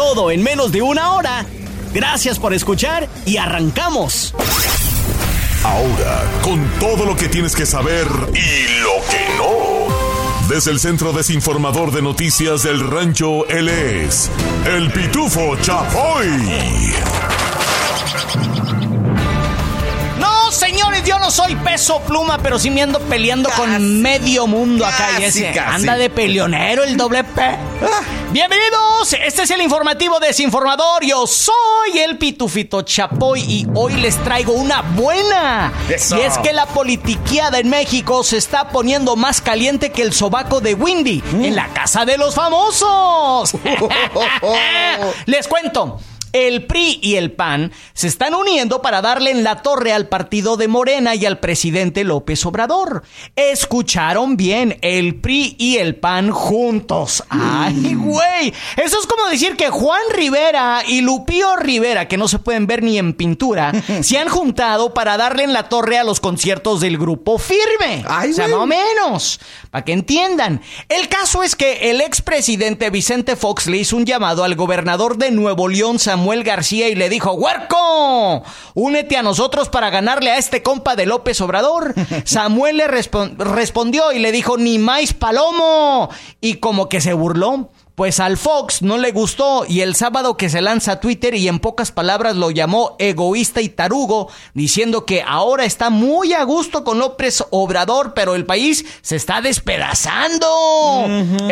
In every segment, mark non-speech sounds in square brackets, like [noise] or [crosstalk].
Todo en menos de una hora. Gracias por escuchar y arrancamos. Ahora, con todo lo que tienes que saber y lo que no. Desde el Centro Desinformador de Noticias del Rancho, él es el Pitufo Chapoy. No, señores, yo no soy peso pluma, pero sí me ando peleando con medio mundo acá. y ese casi. anda de peleonero el doble P. Bienvenidos, este es el informativo desinformador. Yo soy el Pitufito Chapoy y hoy les traigo una buena. Eso. Y es que la politiqueada en México se está poniendo más caliente que el sobaco de Windy en la casa de los famosos. [laughs] [laughs] les cuento. El PRI y el PAN se están uniendo para darle en la torre al partido de Morena y al presidente López Obrador. Escucharon bien, el PRI y el PAN juntos. ¡Ay, güey! Eso es como decir que Juan Rivera y Lupío Rivera, que no se pueden ver ni en pintura, [laughs] se han juntado para darle en la torre a los conciertos del grupo Firme. Ay, o sea, más o menos, para que entiendan. El caso es que el expresidente Vicente Fox le hizo un llamado al gobernador de Nuevo León, Samuel García, y le dijo, ¡Huerco! Únete a nosotros para ganarle a este compa de López Obrador. [laughs] Samuel le respon- respondió y le dijo, ni más palomo. Y como que se burló. Pues al Fox no le gustó y el sábado que se lanza a Twitter y en pocas palabras lo llamó egoísta y tarugo, diciendo que ahora está muy a gusto con López Obrador, pero el país se está despedazando.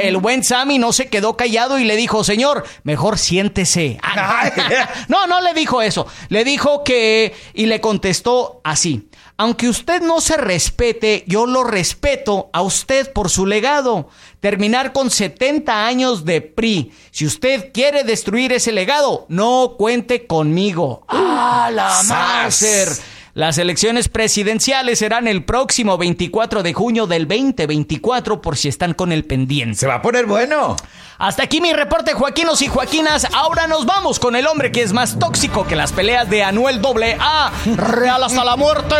El buen Sammy no se quedó callado y le dijo, señor, mejor siéntese. [laughs] No, no le dijo eso. Le dijo que... y le contestó así. Aunque usted no se respete, yo lo respeto a usted por su legado. Terminar con 70 años de PRI. Si usted quiere destruir ese legado, no cuente conmigo. ¡Ah, la ¡Sas! Las elecciones presidenciales serán el próximo 24 de junio del 2024 por si están con el pendiente. Se va a poner bueno. Hasta aquí mi reporte, Joaquinos y Joaquinas. Ahora nos vamos con el hombre que es más tóxico que las peleas de Anuel AA, Real hasta la muerte,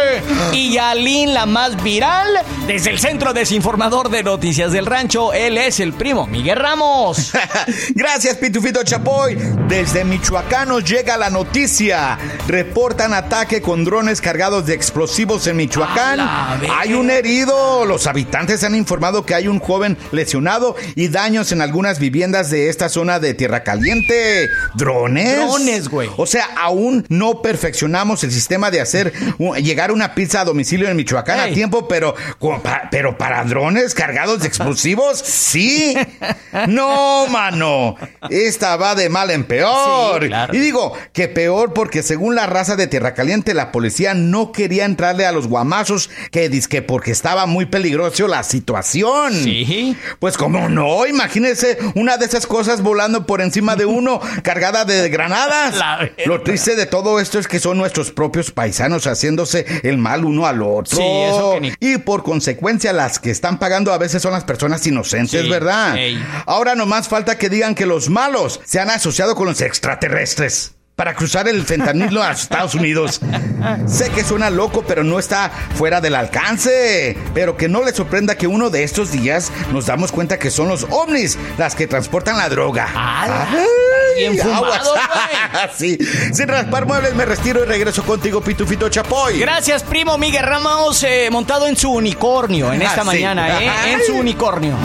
y Yalín, la más viral. Desde el Centro Desinformador de Noticias del Rancho, él es el primo Miguel Ramos. [laughs] Gracias, Pitufito Chapoy. Desde Michoacán nos llega la noticia. Reportan ataque con drones cargados de explosivos en Michoacán. Hay un herido. Los habitantes han informado que hay un joven lesionado y daños en algunas viviendas de esta zona de Tierra Caliente. ¿Drones? Drones, güey. O sea, aún no perfeccionamos el sistema de hacer llegar una pizza a domicilio en Michoacán a tiempo, pero, pero para drones cargados de explosivos, sí. No, mano. Esta va de mal en peor. Sí, claro. Y digo que peor porque según la raza de Tierra Caliente, la policía no quería entrarle a los guamazos que dizque porque estaba muy peligroso la situación. Sí. Pues como no, imagínese una de esas cosas volando por encima de uno, [laughs] cargada de granadas. Lo triste de todo esto es que son nuestros propios paisanos haciéndose el mal uno al otro. Sí, eso que ni- Y por consecuencia las que están pagando a veces son las personas inocentes, Sí, ¿verdad? ey. Ahora nomás falta que digan que los malos se han asociado con los extraterrestres. Para cruzar el fentanilo a Estados Unidos. Sé que suena loco, pero no está fuera del alcance. Pero que no le sorprenda que uno de estos días nos damos cuenta que son los ovnis las que transportan la droga. ¡Ala! Bien [laughs] sí. Sin raspar muebles me retiro y regreso contigo, Pitufito Chapoy. Gracias, primo Miguel Ramos, eh, montado en su unicornio en esta Ah, sí. mañana, ¿eh? [laughs] En su unicornio.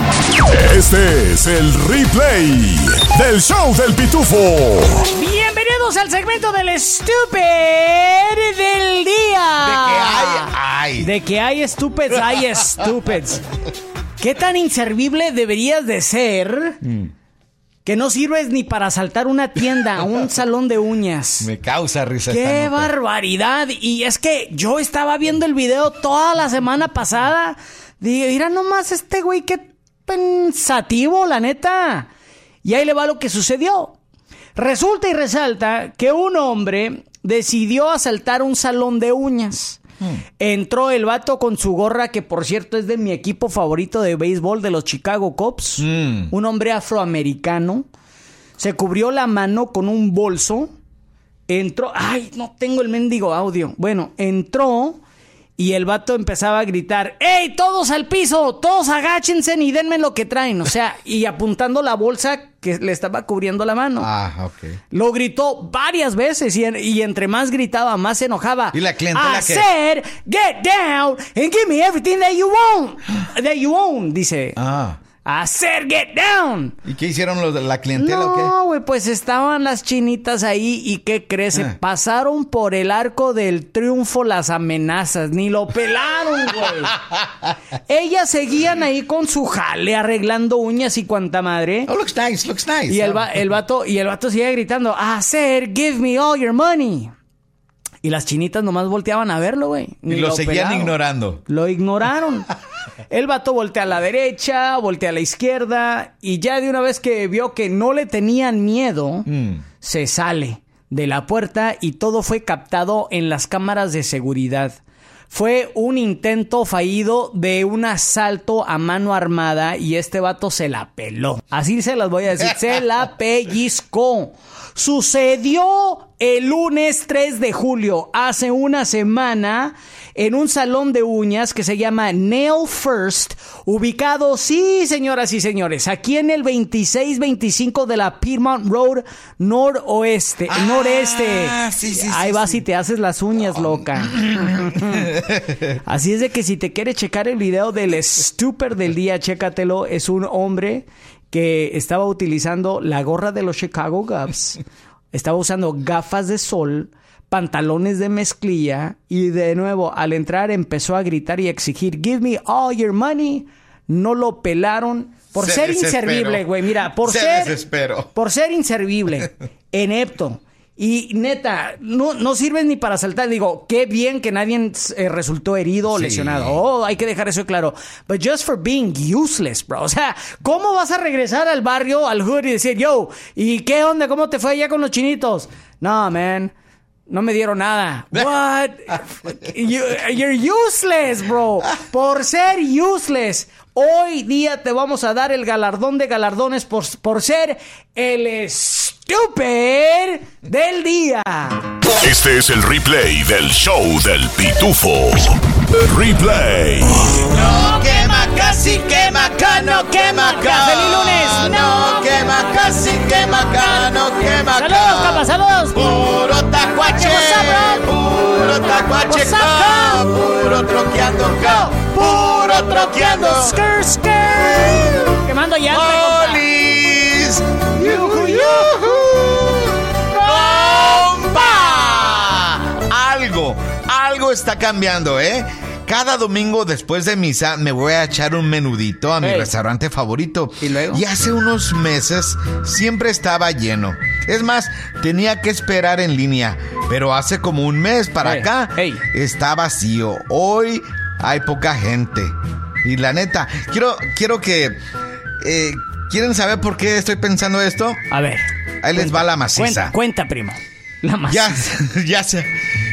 Este es el replay del show del Pitufo. Bienvenidos al segmento del Stupid del día. De que hay, hay. De que hay stupids, hay [laughs] stupids. ¿Qué tan inservible deberías de ser que no sirves ni para asaltar una tienda, [laughs] un salón de uñas? Me causa risa esta ¡Qué nota. barbaridad! Y es que yo estaba viendo el video toda la semana pasada. Digo, mira nomás este güey, qué pensativo, la neta. Y ahí le va lo que sucedió. Resulta y resalta que un hombre decidió asaltar un salón de uñas. Entró el vato con su gorra, que por cierto es de mi equipo favorito de béisbol, de los Chicago Cubs. Un hombre afroamericano. Se cubrió la mano con un bolso. Entró. Ay, no tengo el mendigo audio. Bueno, entró y el vato empezaba a gritar, ¡Ey, todos al piso! ¡Todos agáchense y denme lo que traen! O sea, y apuntando la bolsa que le estaba cubriendo la mano. Ah, ok. Lo gritó varias veces y, y entre más gritaba, más se enojaba. ¿Y la clientela said, get down and give me everything that you want. That you own, dice. Ah. Hacer get down. ¿Y qué hicieron los de la clientela o qué? No, güey, pues estaban las chinitas ahí y ¿qué crees? Se Ah. pasaron por el arco del triunfo las amenazas, ni lo pelaron, güey. [laughs] Ellas seguían ahí con su jale arreglando uñas y cuanta madre. Oh, looks nice, looks nice. Y el, va- el vato, y el vato sigue gritando, hacer, give me all your money. Y las chinitas nomás volteaban a verlo, güey. Y lo seguían ignorando. Lo ignoraron. [laughs] El vato voltea a la derecha, voltea a la izquierda y ya de una vez que vio que no le tenían miedo, Mm. se sale de la puerta y todo fue captado en las cámaras de seguridad. Fue un intento fallido de un asalto a mano armada y este vato se la peló. Así se las voy a decir, se la [laughs] pellizcó. Sucedió el lunes 3 de julio, hace una semana, en un salón de uñas que se llama Nail First, ubicado, sí, señoras y señores, aquí en el 2625 de la Piedmont Road noroeste, Ah, noreste. sí, sí, Ahí sí, vas y te haces las uñas, loca. Así es de que si te quieres checar el video del [laughs] stupor del día, chécatelo. Es un hombre que estaba utilizando la gorra de los Chicago Cubs, [laughs] estaba usando gafas de sol, pantalones de mezclilla y de nuevo al entrar empezó a gritar y exigir Give me all your money. No lo pelaron por Se ser inservible, güey. Mira, por Se ser desesperó. por ser inservible, [laughs] inepto. Y neta, no, no sirves ni para saltar. Digo, qué bien que nadie eh, resultó herido o Sí. lesionado. Oh, hay que dejar eso claro. But just for being useless, bro. O sea, ¿cómo vas a regresar al barrio, al hood y decir, yo, ¿y qué onda? ¿Cómo te fue allá con los chinitos? No, man. No me dieron nada. [laughs] What? You- you're useless, bro. Por ser useless. Hoy día te vamos a dar el galardón de galardones por, por ser el stupid del día. Este es el replay del show del pitufo. Replay. No quema casi, quema cano, quema acá. ¡Feliz lunes! No quema casi, quema cano, quema Saludos, compa, saludos. Puro tacuache, puro tacuache, puro troqueando, puro troqueando. Skr, skr. Quemando compa. Polis, yuju, yuju. Está cambiando, ¿eh? Cada domingo después de misa me voy a echar un menudito a mi Hey. restaurante favorito. ¿Y luego? hace unos meses siempre estaba lleno. Es más, tenía que esperar en línea. Pero hace como un mes para Hey, acá hey. está vacío. Hoy hay poca gente. Y la neta, quiero, quiero que... eh, ¿Quieren saber por qué estoy pensando esto? A ver. Ahí les va la maciza. Cuenta, cuenta, primo. La maciza. [laughs] Ya, ya, se,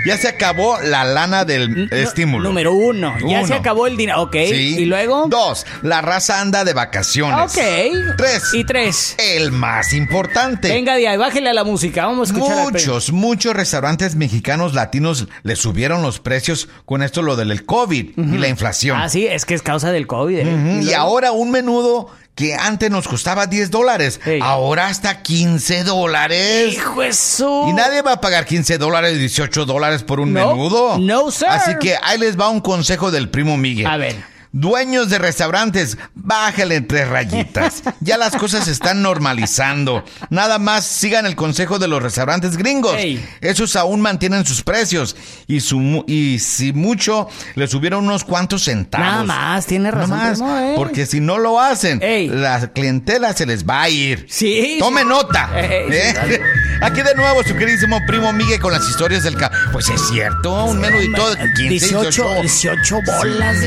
ya se acabó la lana del estímulo. Número uno. Ya Uno. se acabó el dinero. Ok. Sí. Y luego. Dos, la raza anda de vacaciones. Ok. Tres. Y tres. El más importante. Venga de ahí, bájele a la música. Vamos a escuchar. Muchos, muchos restaurantes mexicanos latinos le subieron los precios con esto lo del COVID y la inflación. Ah, sí, es que es causa del COVID. ¿eh? Y ahora un menudo que antes nos costaba 10 dólares, ahora hasta 15 dólares. Hijo de su- Y nadie va a pagar 15 dólares, 18 dólares por un No, menudo. no, sir. Así que ahí les va un consejo del primo Miguel. A ver. Dueños de restaurantes, bájale tres rayitas. [laughs] Ya las cosas se están normalizando. Nada más sigan el consejo de los restaurantes gringos. Ey. Esos aún mantienen sus precios. Y, su, y si mucho, le subieron unos cuantos centavos. Nada más, tiene razón, Nada más, ¿eh? Porque si no lo hacen, Ey. la clientela se les va a ir. Sí, Tome nota. Ey, ¿eh? Aquí de nuevo su queridísimo primo Miguel con las historias del ca... Pues es cierto, un menudito de 15, 18, 18 bolas, Sí,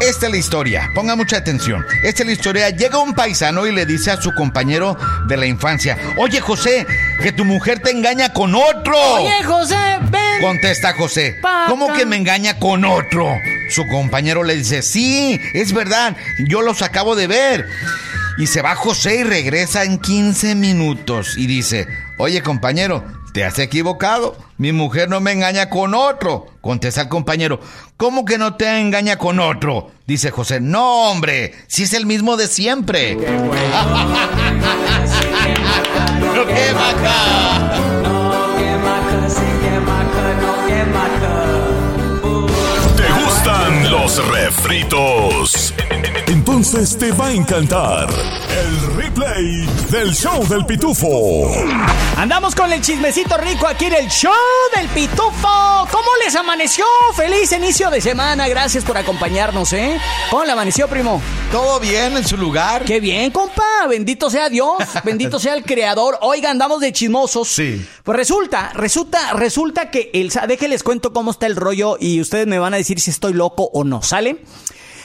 esta es la historia. Ponga mucha atención. Esta es la historia. Llega un paisano y le dice a su compañero de la infancia: Oye, José, que tu mujer te engaña con otro. Oye, José, ven. Contesta José. ¿Cómo que me engaña con otro? Su compañero le dice: Sí, es verdad. Yo los acabo de ver. Y se va José y regresa en 15 minutos y dice, oye compañero, te has equivocado. Mi mujer no me engaña con otro. Contesta el compañero, ¿cómo que no te engaña con otro? Dice José, no hombre, si es el mismo de siempre. Qué [laughs] bacán. ¿Te gustan los refritos? Entonces te va a encantar el replay del show del pitufo. Andamos con el chismecito rico aquí en el show del Pitufo. ¿Cómo les amaneció? Feliz inicio de semana. Gracias por acompañarnos, ¿eh? ¿Cómo le amaneció, primo? ¿Todo bien en su lugar? Qué bien, compa. Bendito sea Dios. [laughs] Bendito sea el creador. Oiga, andamos de chismosos. Sí. Pues resulta, resulta, resulta que el... Déjenles cuento cómo está el rollo y ustedes me van a decir si estoy loco o no, ¿sale?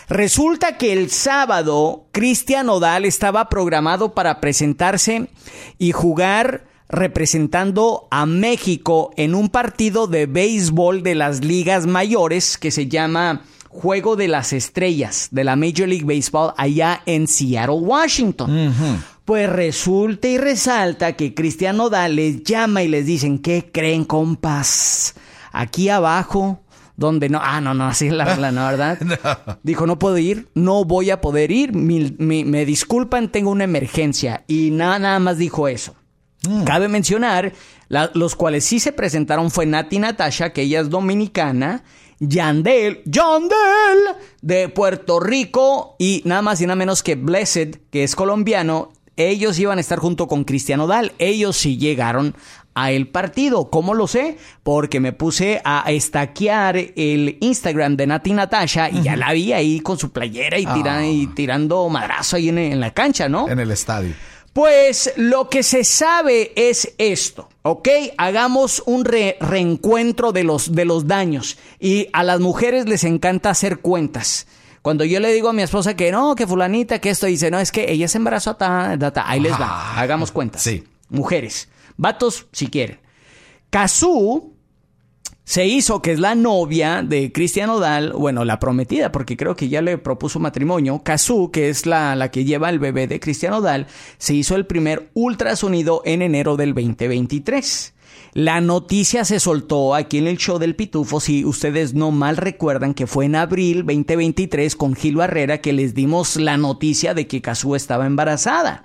Resulta que el sábado Cristian Odal estaba programado para presentarse y jugar representando a México en un partido de béisbol de las ligas mayores que se llama Juego de las Estrellas de la Major League Baseball allá en Seattle, Washington. Pues resulta y resalta que Cristian Odal les llama y les dicen, ¿qué creen, compas? Aquí abajo donde no, ah, no, no, así es la regla, ¿no, verdad? [laughs] Dijo, no puedo ir, no voy a poder ir, mi- mi- me disculpan, tengo una emergencia. Y nada, nada más dijo eso. Cabe mencionar, la- los cuales sí se presentaron fue Nati Natasha, que ella es dominicana, Yandel, Yandel, de Puerto Rico, y nada más y nada menos que Blessed, que es colombiano. Ellos iban a estar junto con Cristiano Dal. Ellos sí llegaron a el partido. ¿Cómo lo sé? Porque me puse a estaquear el Instagram de Nati Natasha y ya la vi ahí con su playera y, tira- y tirando madrazo ahí en, en la cancha, ¿no? En el estadio. Pues lo que se sabe es esto, ¿ok? Hagamos un re- reencuentro de los, de los daños. Y a las mujeres les encanta hacer cuentas. Cuando yo le digo a mi esposa que no, que fulanita, que esto, dice, no, es que ella se embarazó, ta, ta, ta. ahí les va, hagamos cuentas. Sí. Mujeres, vatos si quieren. Kazú se hizo que es la novia de Cristian Odal, bueno, la prometida, porque creo que ya le propuso matrimonio. Kazú, que es la, la que lleva el bebé de Cristian Odal, se hizo el primer ultrasonido en enero del 2023. La noticia se soltó aquí en el show del Pitufo, si ustedes no mal recuerdan que fue en abril 2023 con Gil Barrera que les dimos la noticia de que Kazú estaba embarazada.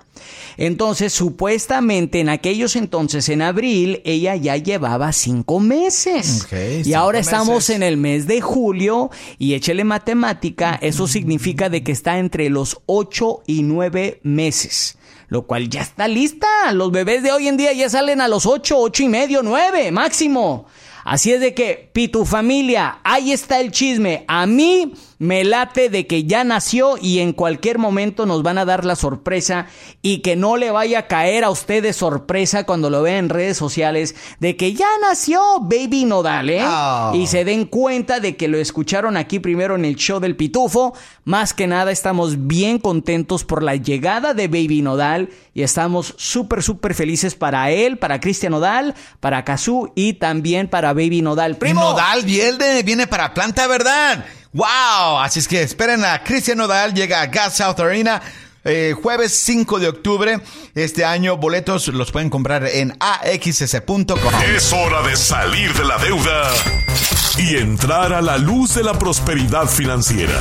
Entonces, supuestamente en aquellos entonces, en abril, ella ya llevaba cinco meses. Y cinco ahora estamos meses. en el mes de julio y échele matemática, eso significa de que está entre los ocho y nueve meses. Lo cual ya está lista. Los bebés de hoy en día ya salen a los ocho, ocho y medio, nueve, máximo. Así es de que, Pitu familia, ahí está el chisme. A mí me late de que ya nació y en cualquier momento nos van a dar la sorpresa y que no le vaya a caer a ustedes sorpresa cuando lo vean en redes sociales de que ya nació Baby Nodal, ¿eh? Oh. Y se den cuenta de que lo escucharon aquí primero en el show del Pitufo. Más que nada estamos bien contentos por la llegada de Baby Nodal y estamos súper, súper felices para él, para Cristian Nodal, para Kazú y también para Baby Nodal. ¡Primo! Nodal viene, viene para planta, ¿verdad? ¡Wow! Así es que esperen a Cristian Nodal, llega a Gas South Arena. eh, jueves 5 de octubre este año boletos los pueden comprar en axs.com Es hora de salir de la deuda y entrar a la luz de la prosperidad financiera.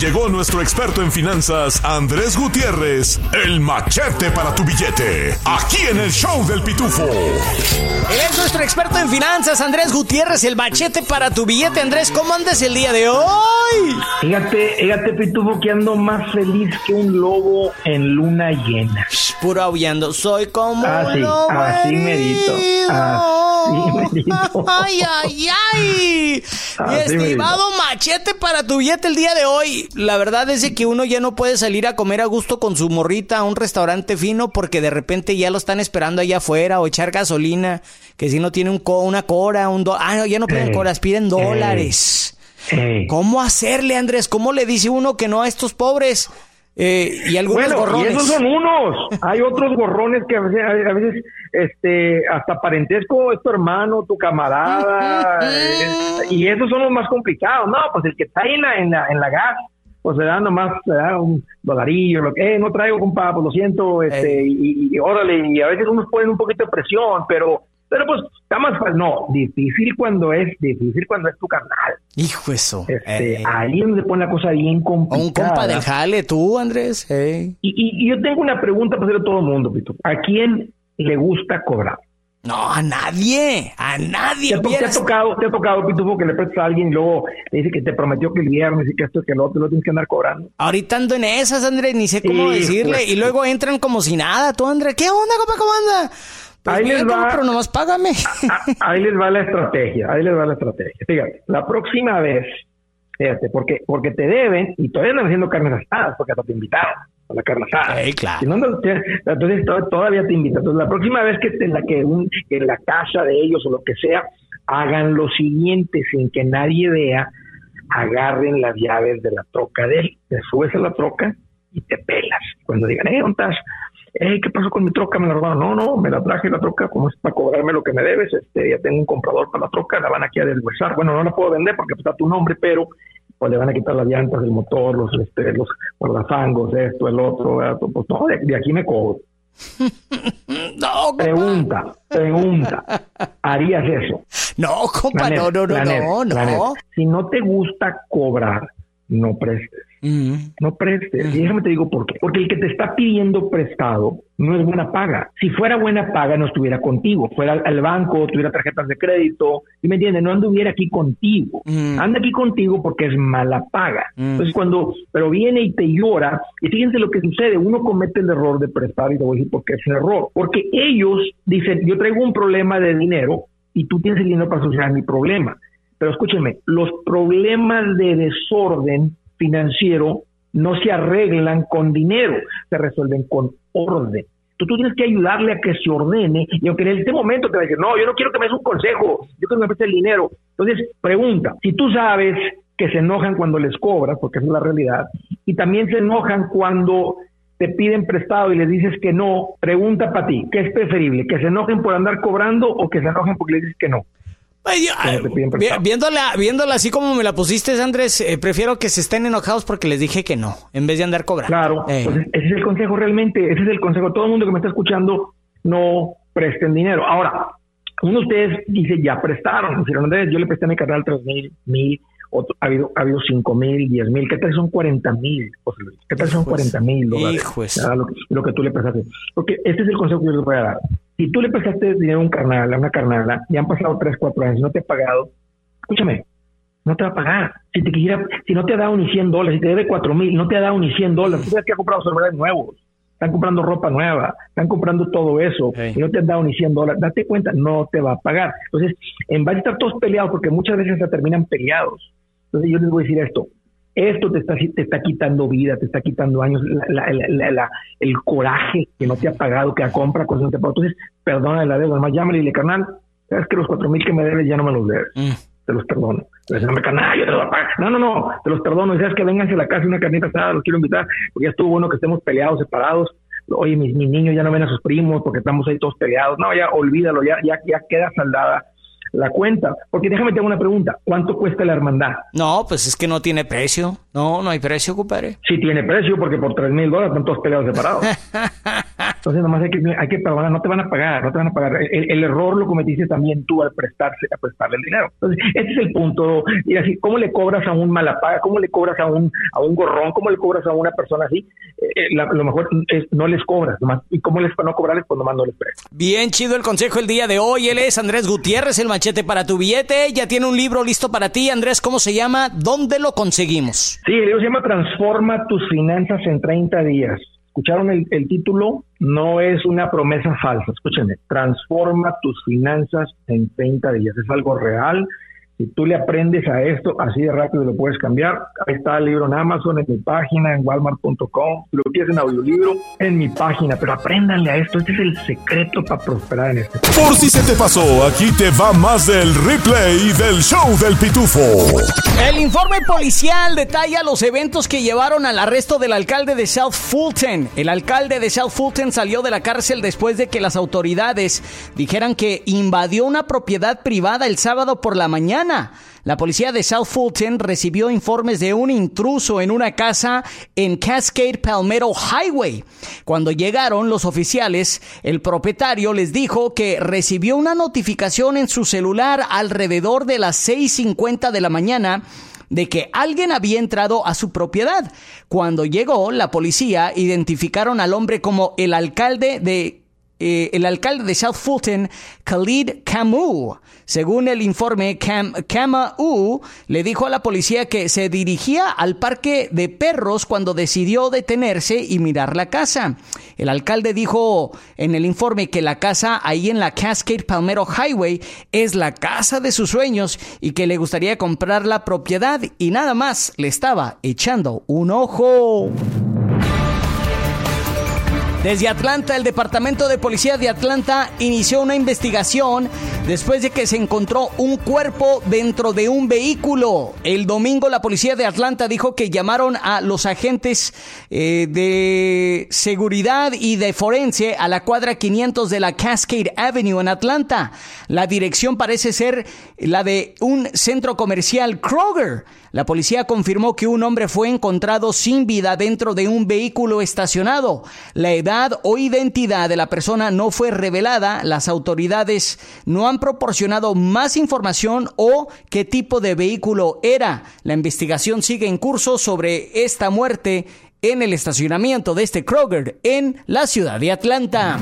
Llegó nuestro experto en finanzas, Andrés Gutiérrez, el machete para tu billete, aquí en el show del pitufo. Él es nuestro experto en finanzas, Andrés Gutiérrez, el machete para tu billete. Andrés, ¿cómo andas el día de hoy? Fíjate, fíjate, Pitufo, que ando más feliz que un lobo en luna llena. Shh, Puro aullando. Soy como Así, un lobo así merito, herido. así [laughs] Ay, ay, ay. Mi Así estimado machete para tu billete el día de hoy. La verdad es que uno ya no puede salir a comer a gusto con su morrita a un restaurante fino porque de repente ya lo están esperando allá afuera o echar gasolina. Que si no tiene un co- una cora, un dólar. Ah, no, ya no piden Eh, coras, piden eh. dólares. Eh. ¿Cómo hacerle, Andrés? ¿Cómo le dice uno que no a estos pobres? Eh, y algunos Bueno, y gorrones. esos son unos. Hay otros gorrones que a veces, a veces este, hasta parentesco es tu hermano, tu camarada. eh, [laughs] y esos son los más complicados. No, pues el que está ahí en la, en la, en la gas, pues se da nomás se da un dolarillo, lo que, eh, no traigo, compa, pues lo siento, este, y, y órale, y a veces unos ponen un poquito de presión, pero, pero pues está más fácil. No, difícil cuando es, difícil cuando es tu carnal. Hijo eso. Este, Eh, ahí es donde se pone la cosa bien complicada. un compa del jale, tú, Andrés. Eh. Y, y- y yo tengo una pregunta para hacerle a todo el mundo, Pito. ¿A quién le gusta cobrar? No, a nadie. A ¿Te nadie. te ha tocado, te ha tocado, Pitufo, que le prestas a alguien y luego te dice que te prometió que el viernes y que esto y que lo otro lo tienes que andar cobrando? Ahorita ando en esas, Andrés, ni sé cómo decirle. de- Y luego entran como si nada. Tú, Andrés, ¿qué onda, compa? ¿Cómo anda? Pues Ahí les va. pero nomás págame. Ah, ahí les va la estrategia, ahí les va la estrategia. Fíjate, la próxima vez, fíjate, porque, porque te deben y todavía andan haciendo carnes asadas, porque hasta te invitaron a la carne asada. Claro. Si no, entonces to- todavía te invitan. Entonces, la próxima vez que en la, que un- que en la casa de ellos o lo que sea, hagan lo siguiente sin que nadie vea, agarren las llaves de la troca de él, te subes a la troca y te pelas. Cuando digan, eh, ¿dónde estás? Eh, ¿qué pasó con mi troca? Me la robaron. No, no, me la traje la troca, como es para cobrarme lo que me debes, este, ya tengo un comprador para la troca, la van aquí a deshuesar. Bueno, no la puedo vender porque está tu nombre, pero pues le van a quitar las llantas, el motor, los, este, los guardafangos, esto, el otro, ¿verdad? pues no, de, de aquí me cobro. [laughs] No. Pregunta, pregunta, ¿harías eso? No, compa, neta, no, no, no, neta, no, no. Si no te gusta cobrar, no prestes. No prestes. Y déjame te digo por qué. Porque el que te está pidiendo prestado no es buena paga. Si fuera buena paga, no estuviera contigo. Fuera al, al banco, tuviera tarjetas de crédito. ¿Y me entiendes? No anduviera aquí contigo. Mm. Anda aquí contigo porque es mala paga. Mm. Entonces, cuando, pero viene y te llora, y fíjense lo que sucede. Uno comete el error de prestar, y te voy a decir por qué es un error. Porque ellos dicen, yo traigo un problema de dinero y tú tienes el dinero para solucionar mi problema. Pero escúchenme, los problemas de desorden financiero no se arreglan con dinero, se resuelven con orden. Tú, tú tienes que ayudarle a que se ordene y aunque en este momento te va a decir, no, yo no quiero que me des un consejo, yo quiero que me prestes el dinero. Entonces, pregunta, si tú sabes que se enojan cuando les cobras, porque esa es la realidad, y también se enojan cuando te piden prestado y les dices que no, pregunta para ti, ¿qué es preferible? ¿Que se enojen por andar cobrando o que se enojen porque les dices que no? Viéndola, viéndola así como me la pusiste, Andrés, eh, prefiero que se estén enojados porque les dije que no, en vez de andar cobrando. Claro, Eh. pues ese es el consejo realmente, ese es el consejo. Todo el mundo que me está escuchando, no presten dinero. Ahora, uno de ustedes dice, ya prestaron, dijeron, Andrés, yo le presté a mi canal tres mil, mil, otro- ha habido, ha habido cinco mil, diez mil, ¿qué tal son cuarenta mil? ¿Qué tal son cuarenta mil. Lo, que- lo que tú le prestaste. Porque este es el consejo que yo les voy a dar. Si tú le prestaste dinero a un carnal, a una carnala, y han pasado tres, cuatro años, y no te ha pagado, escúchame, no te va a pagar. Si te quisiera, si no te ha dado ni 100 dólares, si te debe 4 mil, no te ha dado ni 100 dólares, tú sabes que ha comprado celulares nuevos, están comprando ropa nueva, están comprando todo eso, Sí. y no te han dado ni 100 dólares, date cuenta, no te va a pagar. Entonces, en vez de estar todos peleados, porque muchas veces se terminan peleados, entonces yo les voy a decir esto, esto te está, te está quitando vida, te está quitando años, la- la- la- la- la- el coraje que no te ha pagado, que a compra cosas no te pagado. Entonces, perdona la deuda, nomás llámale y dile, carnal, sabes que los cuatro mil que me debes ya no me los debes Mm. te los perdono. Entonces, no me canal, yo te lo voy a pagar. No, no, no, te los perdono. Y sabes que vénganse a la casa una carnita asada, los quiero invitar, porque ya estuvo bueno que estemos peleados, separados. Oye, mis, mis niños ya no ven a sus primos porque estamos ahí todos peleados. No, ya olvídalo, ya, ya, ya queda saldada la cuenta. Porque déjame te hago una pregunta. ¿Cuánto cuesta la hermandad? No, pues es que no tiene precio. No, no hay precio, compadre. Sí tiene precio, porque por tres mil dólares están todos peleados separados. [laughs] Entonces, nomás hay que, hay que perdonar, no te van a pagar, no te van a pagar. El, el error lo cometiste también tú al prestarse, a prestarle el dinero. Entonces, este es el punto. Y así, ¿cómo le cobras a un malapaga? ¿Cómo le cobras a un, a un gorrón? ¿Cómo le cobras a una persona así? Eh, eh, la- lo mejor es no les cobras, nomás. ¿Y cómo les para no cobrarles? Pues nomás no les prestas. Bien chido el consejo el día de hoy. Él es Andrés Gutiérrez, el machete para tu billete. Ya tiene un libro listo para ti. Andrés, ¿cómo se llama? ¿Dónde lo conseguimos? Sí, el libro se llama Transforma tus finanzas en 30 días. ¿Escucharon el, el título? No es una promesa falsa. Escúchenme. Transforma tus finanzas en 30 días. Es algo real. Si tú le aprendes a esto, así de rápido lo puedes cambiar. Ahí está el libro en Amazon, en mi página, en walmart.com. Si lo quieres en audiolibro, en mi página. Pero apréndanle a esto. Este es el secreto para prosperar en este. Por si se te pasó, aquí te va más del replay del show del pitufo. El informe policial detalla los eventos que llevaron al arresto del alcalde de South Fulton. El alcalde de South Fulton salió de la cárcel después de que las autoridades dijeran que invadió una propiedad privada el sábado por la mañana. La policía de South Fulton recibió informes de un intruso en una casa en Cascade Palmetto Highway. Cuando llegaron los oficiales, el propietario les dijo que recibió una notificación en su celular alrededor de las 6.50 de la mañana de que alguien había entrado a su propiedad. Cuando llegó la policía, identificaron al hombre como el alcalde de eh, el alcalde de South Fulton, Khalid Camus. Según el informe, Cam, Camus le dijo a la policía que se dirigía al parque de perros cuando decidió detenerse y mirar la casa. El alcalde dijo en el informe que la casa ahí en la Cascade Palmetto Highway es la casa de sus sueños y que le gustaría comprar la propiedad y nada más le estaba echando un ojo. Desde Atlanta, el Departamento de Policía de Atlanta inició una investigación después de que se encontró un cuerpo dentro de un vehículo. El domingo la Policía de Atlanta dijo que llamaron a los agentes eh, de seguridad y de forense a la cuadra 500 de la Cascade Avenue en Atlanta. La dirección parece ser la de un centro comercial Kroger. La policía confirmó que un hombre fue encontrado sin vida dentro de un vehículo estacionado. La edad o identidad de la persona no fue revelada. Las autoridades no han proporcionado más información o qué tipo de vehículo era. La investigación sigue en curso sobre esta muerte en el estacionamiento de este Kroger en la ciudad de Atlanta.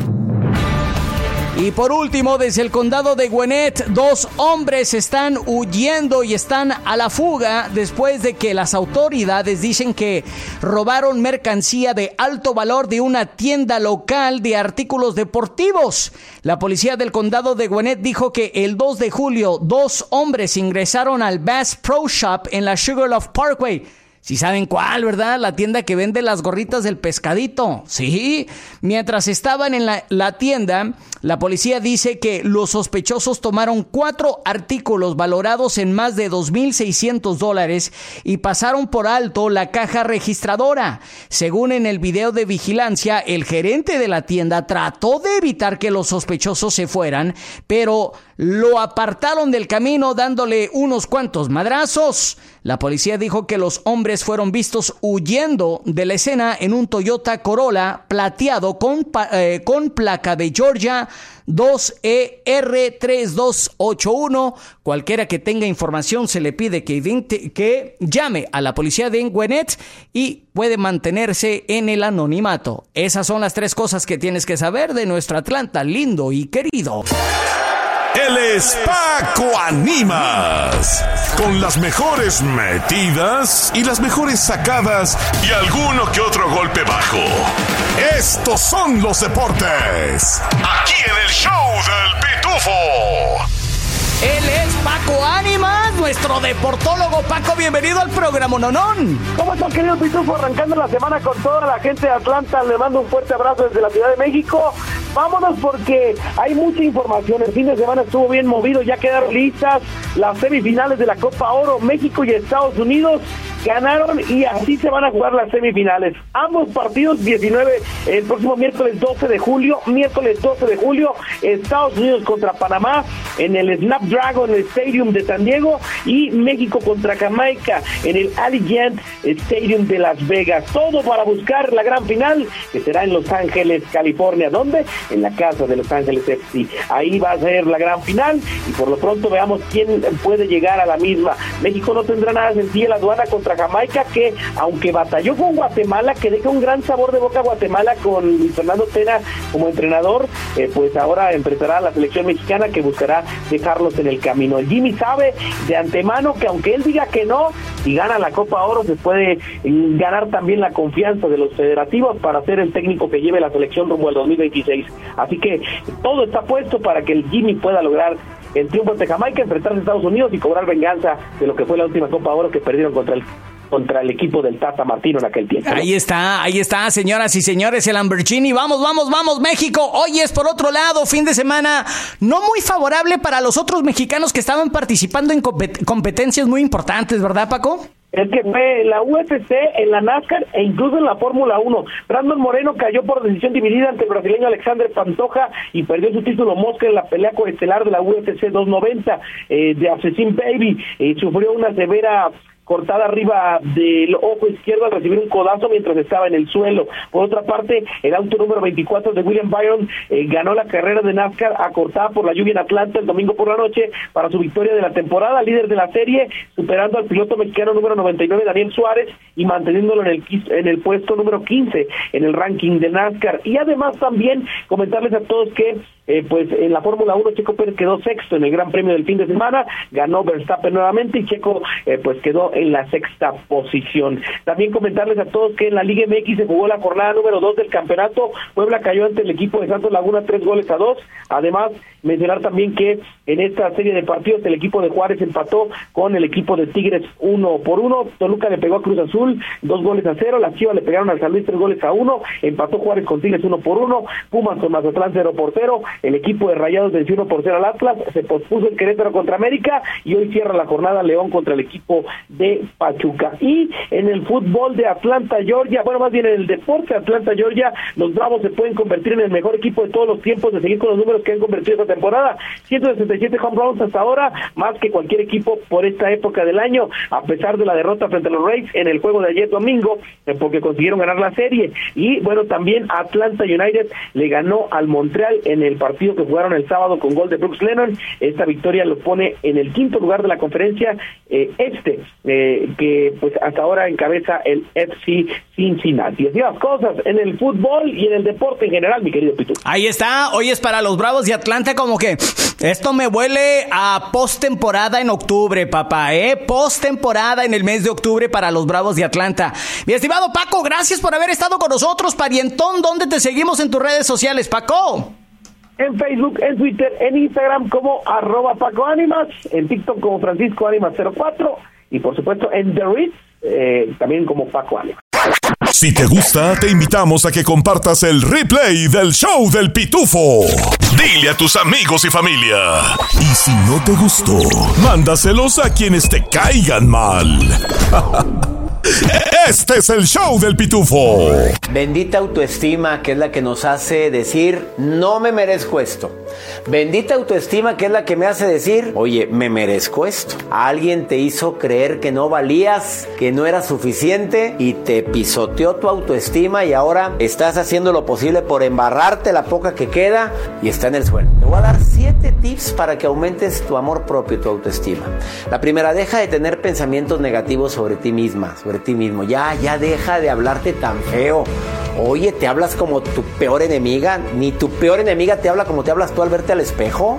Y por último, desde el condado de Gwinnett, dos hombres están huyendo y están a la fuga después de que las autoridades dicen que robaron mercancía de alto valor de una tienda local de artículos deportivos. La policía del condado de Gwinnett dijo que el 2 de julio dos hombres ingresaron al Bass Pro Shop en la Sugarloaf Parkway si saben cuál, ¿verdad? La tienda que vende las gorritas del pescadito. Sí. Mientras estaban en la, la, tienda, la policía dice que los sospechosos tomaron cuatro artículos valorados en más de 2.600 dólares y pasaron por alto la caja registradora. Según en el video de vigilancia, el gerente de la tienda trató de evitar que los sospechosos se fueran, pero lo apartaron del camino dándole unos cuantos madrazos. La policía dijo que los hombres fueron vistos huyendo de la escena en un Toyota Corolla plateado con, eh, con placa de Georgia 2ER3281. Cualquiera que tenga información se le pide que, que llame a la policía de Gwinnett y puede mantenerse en el anonimato. Esas son las tres cosas que tienes que saber de nuestro Atlanta lindo y querido. Él es Paco Animas. Con las mejores metidas y las mejores sacadas y alguno que otro golpe bajo. Estos son los deportes. Aquí en el show del Pitufo. Él es Paco Ánimas, nuestro deportólogo. Paco, bienvenido al programa Nonón. ¿Cómo estás, querido Pitufo? Arrancando la semana con toda la gente de Atlanta. Le mando un fuerte abrazo desde la Ciudad de México. Vámonos porque hay mucha información. El fin de semana estuvo bien movido. Ya quedaron listas las semifinales de la Copa Oro. México y Estados Unidos ganaron y así se van a jugar las semifinales. Ambos partidos 19 el próximo miércoles 12 de julio, miércoles 12 de julio, Estados Unidos contra Panamá en el Snapdragon Stadium de San Diego y México contra Jamaica en el Allegiant Stadium de Las Vegas. Todo para buscar la gran final que será en Los Ángeles, California. ¿Dónde? En la casa de Los Ángeles FC. Ahí va a ser la gran final y por lo pronto veamos quién puede llegar a la misma. México no tendrá nada sencillo la aduana contra Jamaica que aunque batalló con Guatemala, que deja un gran sabor de boca a Guatemala con Fernando Tena como entrenador, eh, pues ahora empezará la selección mexicana que buscará dejarlos en el camino. Jimmy sabe de antemano que aunque él diga que no, si gana la Copa Oro se puede mm, ganar también la confianza de los federativos para ser el técnico que lleve la selección rumbo al 2026. Así que todo está puesto para que el Jimmy pueda lograr el triunfo de Jamaica, enfrentarse a Estados Unidos y cobrar venganza de lo que fue la última Copa Oro que perdieron contra el contra el equipo del Tata Martino en aquel tiempo. Ahí está, ahí está, señoras y señores, el Lamborghini. Vamos, vamos, vamos, México. Hoy es por otro lado, fin de semana no muy favorable para los otros mexicanos que estaban participando en competencias muy importantes, ¿verdad, Paco? Es que fue la UFC, en la NASCAR e incluso en la Fórmula 1. Brandon Moreno cayó por decisión dividida ante el brasileño Alexander Pantoja y perdió su título Mosca en la pelea coestelar de la UFC 290 eh, de Assassin Baby. y sufrió una severa cortada arriba del ojo izquierdo al recibir un codazo mientras estaba en el suelo. Por otra parte, el auto número 24 de William Byron eh, ganó la carrera de NASCAR acortada por la lluvia en Atlanta el domingo por la noche para su victoria de la temporada, líder de la serie, superando al piloto mexicano número 99 Daniel Suárez y manteniéndolo en el, en el puesto número 15 en el ranking de NASCAR. Y además también comentarles a todos que eh, pues en la Fórmula 1 Checo Pérez quedó sexto en el Gran Premio del fin de semana, ganó Verstappen nuevamente y Checo eh, pues quedó en la sexta posición. También comentarles a todos que en la Liga MX se jugó la jornada número 2 del campeonato, Puebla cayó ante el equipo de Santos Laguna tres goles a dos, además mencionar también que en esta serie de partidos el equipo de Juárez empató con el equipo de Tigres uno por uno, Toluca le pegó a Cruz Azul dos goles a cero, las Chivas le pegaron al San Luis tres goles a uno, empató Juárez con Tigres uno por uno, Pumas con Mazatlán cero por cero, el equipo de Rayados venció 1 por 0 al Atlas, se pospuso el Querétaro contra América y hoy cierra la jornada León contra el equipo de Pachuca. Y en el fútbol de Atlanta, Georgia, bueno, más bien en el deporte de Atlanta, Georgia, los Bravos se pueden convertir en el mejor equipo de todos los tiempos de seguir con los números que han convertido temporada. 167 home runs hasta ahora, más que cualquier equipo por esta época del año, a pesar de la derrota frente a los Rays en el juego de ayer domingo, eh, porque consiguieron ganar la serie. Y bueno, también Atlanta United le ganó al Montreal en el partido que jugaron el sábado con gol de Brooks Lennon. Esta victoria lo pone en el quinto lugar de la conferencia eh, este, eh, que pues hasta ahora encabeza el FC Cincinnati. Así las cosas en el fútbol y en el deporte en general, mi querido Pitu. Ahí está, hoy es para los Bravos de Atlanta como que esto me huele a postemporada en octubre, papá, ¿eh? Postemporada en el mes de octubre para los Bravos de Atlanta. Mi estimado Paco, gracias por haber estado con nosotros, parientón. ¿Dónde te seguimos en tus redes sociales, Paco? en Facebook, en Twitter, en Instagram como arroba Paco en TikTok como Francisco Animas 04 y por supuesto en The Ritz, eh, también como Paco Animas. Si te gusta, te invitamos a que compartas el replay del show del pitufo. Dile a tus amigos y familia. Y si no te gustó, mándaselos a quienes te caigan mal. [laughs] Este es el show del pitufo. Bendita autoestima que es la que nos hace decir, no me merezco esto. Bendita autoestima que es la que me hace decir, oye, me merezco esto. Alguien te hizo creer que no valías, que no era suficiente y te pisoteó tu autoestima y ahora estás haciendo lo posible por embarrarte la poca que queda y está en el suelo. Te voy a dar siete tips para que aumentes tu amor propio y tu autoestima. La primera, deja de tener pensamientos negativos sobre ti misma, ti mismo. Ya, ya deja de hablarte tan feo. Oye, te hablas como tu peor enemiga. Ni tu peor enemiga te habla como te hablas tú al verte al espejo.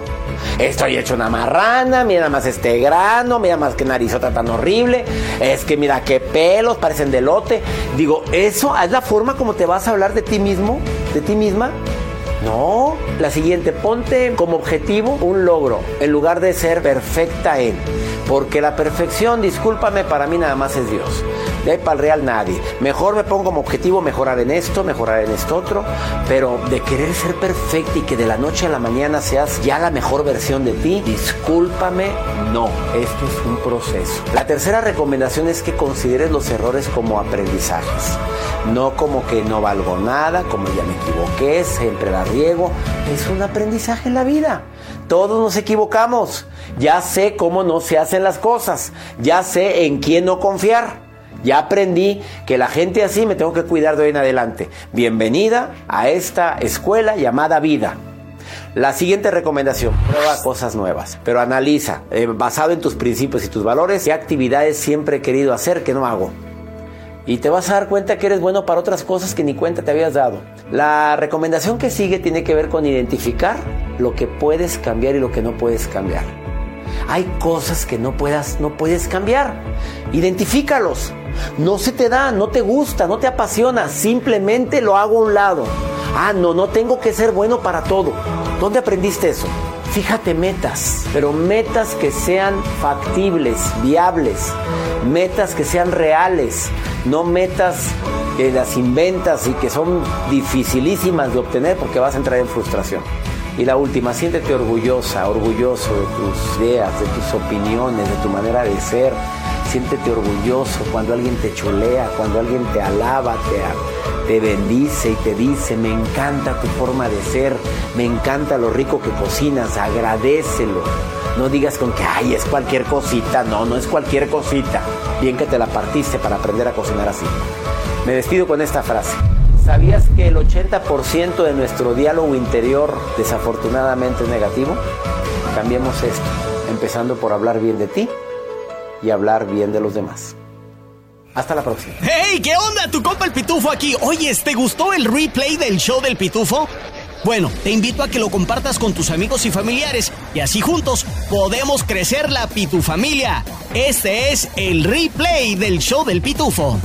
Estoy hecho una marrana, mira más este grano, mira más que narizota tan horrible. Es que mira qué pelos, parecen de lote. Digo, ¿eso es la forma como te vas a hablar de ti mismo? ¿De ti misma? No, la siguiente, ponte como objetivo un logro en lugar de ser perfecta en. Porque la perfección, discúlpame, para mí nada más es Dios. De ahí para el real nadie. Mejor me pongo como objetivo mejorar en esto, mejorar en esto otro, pero de querer ser perfecta y que de la noche a la mañana seas ya la mejor versión de ti, discúlpame, no. Esto es un proceso. La tercera recomendación es que consideres los errores como aprendizajes. No como que no valgo nada, como ya me equivoqué, siempre la riego. Es un aprendizaje en la vida. Todos nos equivocamos. Ya sé cómo no se hacen las cosas. Ya sé en quién no confiar. Ya aprendí que la gente así me tengo que cuidar de hoy en adelante. Bienvenida a esta escuela llamada vida. La siguiente recomendación, prueba cosas nuevas, pero analiza, eh, basado en tus principios y tus valores, qué actividades siempre he querido hacer que no hago. Y te vas a dar cuenta que eres bueno para otras cosas que ni cuenta te habías dado. La recomendación que sigue tiene que ver con identificar lo que puedes cambiar y lo que no puedes cambiar. Hay cosas que no, puedas, no puedes cambiar. Identifícalos. No se te da, no te gusta, no te apasiona. Simplemente lo hago a un lado. Ah, no, no tengo que ser bueno para todo. ¿Dónde aprendiste eso? Fíjate metas, pero metas que sean factibles, viables, metas que sean reales, no metas que las inventas y que son dificilísimas de obtener porque vas a entrar en frustración. Y la última, siéntete orgullosa, orgulloso de tus ideas, de tus opiniones, de tu manera de ser. Siéntete orgulloso cuando alguien te chulea, cuando alguien te alaba, te, te bendice y te dice, me encanta tu forma de ser, me encanta lo rico que cocinas, agradecelo. No digas con que, ay, es cualquier cosita, no, no es cualquier cosita. Bien que te la partiste para aprender a cocinar así. Me despido con esta frase. ¿Sabías que el 80% de nuestro diálogo interior desafortunadamente es negativo? Cambiemos esto, empezando por hablar bien de ti y hablar bien de los demás. Hasta la próxima. ¡Hey! ¿Qué onda? Tu compa el Pitufo aquí. Oye, ¿te gustó el replay del show del Pitufo? Bueno, te invito a que lo compartas con tus amigos y familiares y así juntos podemos crecer la Pitufamilia. Este es el replay del show del Pitufo.